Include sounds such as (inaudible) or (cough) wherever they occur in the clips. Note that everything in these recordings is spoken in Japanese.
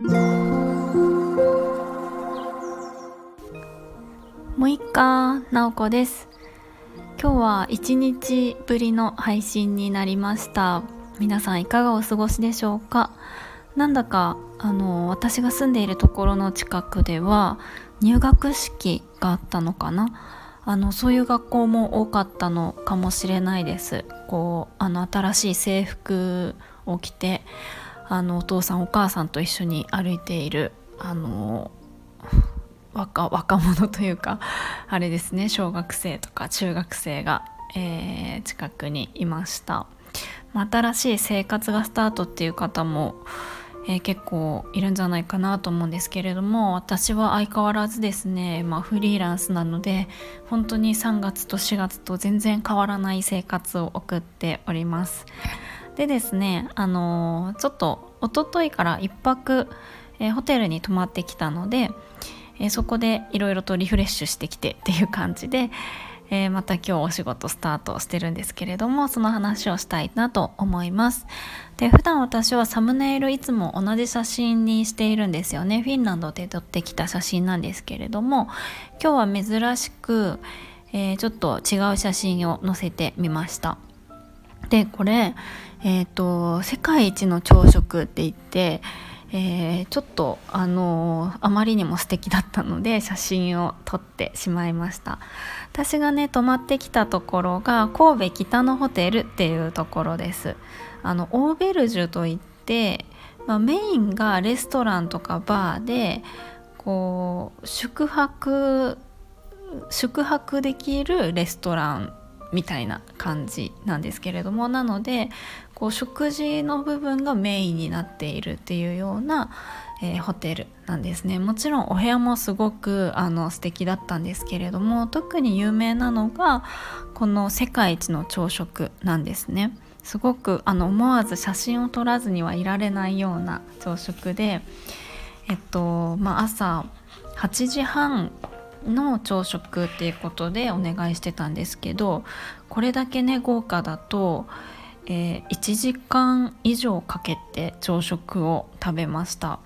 もういっかなおこです。今日は1日ぶりの配信になりました。皆さんいかがお過ごしでしょうか？なんだかあの私が住んでいるところの近くでは入学式があったのかな？あのそういう学校も多かったのかもしれないです。こうあの新しい制服を着てあのお父さんお母さんと一緒に歩いているあの若若者というか (laughs) あれですね小学生とか中学生が、えー、近くにいました、ま、新しい生活がスタートっていう方も、えー、結構いるんじゃないかなと思うんですけれども私は相変わらずですね、まあ、フリーランスなので本当に3月と4月と全然変わらない生活を送っております。でですねあの、ちょっと一昨日から1泊、えー、ホテルに泊まってきたのでえそこでいろいろとリフレッシュしてきて (laughs) っていう感じで、えー、また今日お仕事スタートしてるんですけれどもその話をしたいなと思います。で普段私はサムネイルいつも同じ写真にしているんですよね。フィンランドで撮ってきた写真なんですけれども今日は珍しく、えー、ちょっと違う写真を載せてみました。でこれえっ、ー、と世界一の朝食って言ってえー、ちょっとあの、あまりにも素敵だったので写真を撮ってしまいました。私がね泊まってきたところが神戸北のホテルっていうところです。あのオーベルジュといって、まあ、メインがレストランとかバーでこう宿泊宿泊できるレストランみたいな感じなんですけれどもなのでこう食事の部分がメインになっているっていうような、えー、ホテルなんですね。もちろんお部屋もすごくあの素敵だったんですけれども特に有名なのがこの世界一の朝食なんですね。すごくあの思わず写真を撮らずにはいられないような朝食でえっとまあ朝8時半の朝食っていうことでお願いしてたんですけどこれだけね豪華だと、えー、1時間以上かけて朝食を食べました。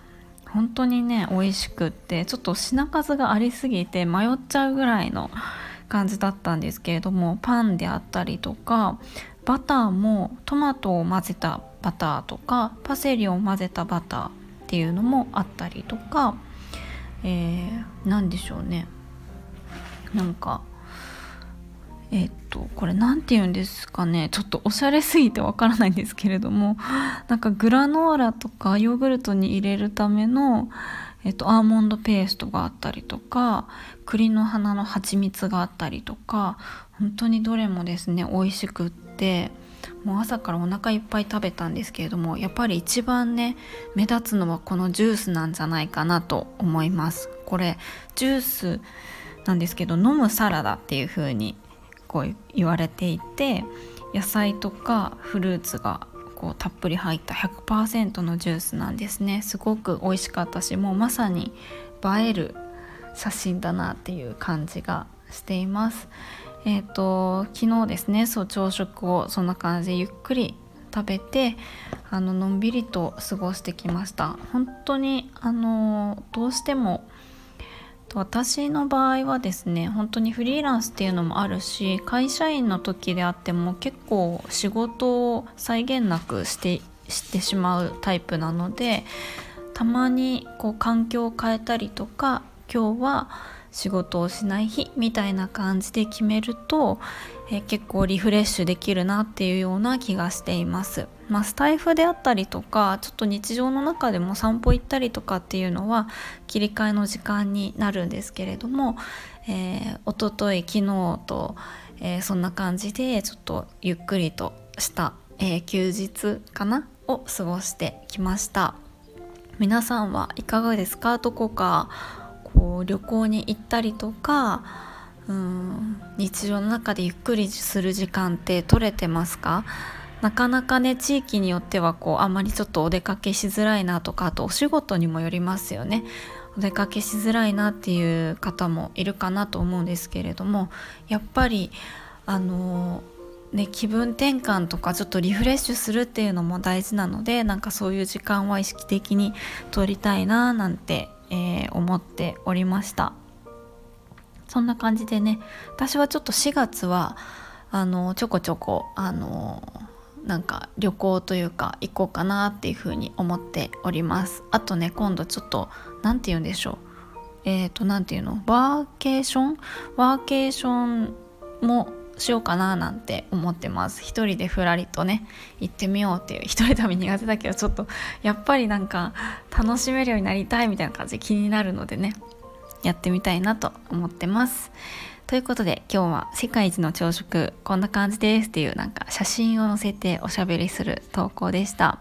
本当にね美味しくってちょっと品数がありすぎて迷っちゃうぐらいの感じだったんですけれどもパンであったりとかバターもトマトを混ぜたバターとかパセリを混ぜたバターっていうのもあったりとか、えー、何でしょうね。なんかえっとこれ何て言うんですかね。ちょっとおしゃれすぎてわからないんですけれども。なんかグラノーラとかヨーグルトに入れるための、えっと、アーモンドペーストがあったりとか栗の花の蜂蜜があったりとか本当にどれもですね美味しくってもう朝からお腹いっぱい食べたんですけれどもやっぱり一番ね目立つのはこのジュースなんじゃないかなと思います。これジュースなんですけど飲むサラダっていう風にこう言われていて野菜とかフルーツがこうたっぷり入った100%のジュースなんですね。すごく美味しかったしもうまさに映える写真だなっていう感じがしています。え、ー、と昨日ですねそう朝食をそんな感じでゆっくり食べてあののんびりと過ごしてきました。本当にあのどうしても私の場合はですね本当にフリーランスっていうのもあるし会社員の時であっても結構仕事を際限なくしてしてしまうタイプなのでたまにこう環境を変えたりとか今日は仕事をしない日みたいな感じで決めると、えー、結構リフレッシュできるなっていうような気がしています。まあ、スタイフであったりとかちょっと日常の中でも散歩行ったりとかっていうのは切り替えの時間になるんですけれども、えー、一昨日昨日と、えー、そんな感じでちょっとゆっくりとした、えー、休日かなを過ごしてきました皆さんはいかがですか？どこかこう旅行に行ったりとかうん日常の中でゆっくりする時間って取れてますか？なかなかね地域によってはこうあまりちょっとお出かけしづらいなとかあとお仕事にもよりますよね。お出かけしづらいなっていう方もいるかなと思うんですけれどもやっぱりあのね、気分転換とかちょっとリフレッシュするっていうのも大事なのでなんかそういう時間は意識的に取りたいななんて、えー、思っておりました。そんな感じでね私はちょっと4月はあのちょこちょこあのなんか旅行というか行こうかなっていうふうに思っております。あとね今度ちょっと何て言うんでしょう。えっ、ー、と何て言うの？ワーケーション？ワーケーションもしようかななんて思ってます。一人でふらりとね行ってみようっていう一人旅苦手だけどちょっとやっぱりなんか楽しめるようになりたいみたいな感じで気になるのでねやってみたいなと思ってます。ということで今日は世界一の朝食こんな感じですっていうなんか写真を載せておしゃべりする投稿でした。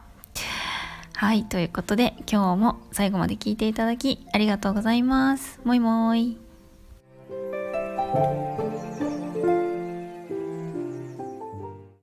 はいということで今日も最後まで聞いていただきありがとうございます。もいもーい。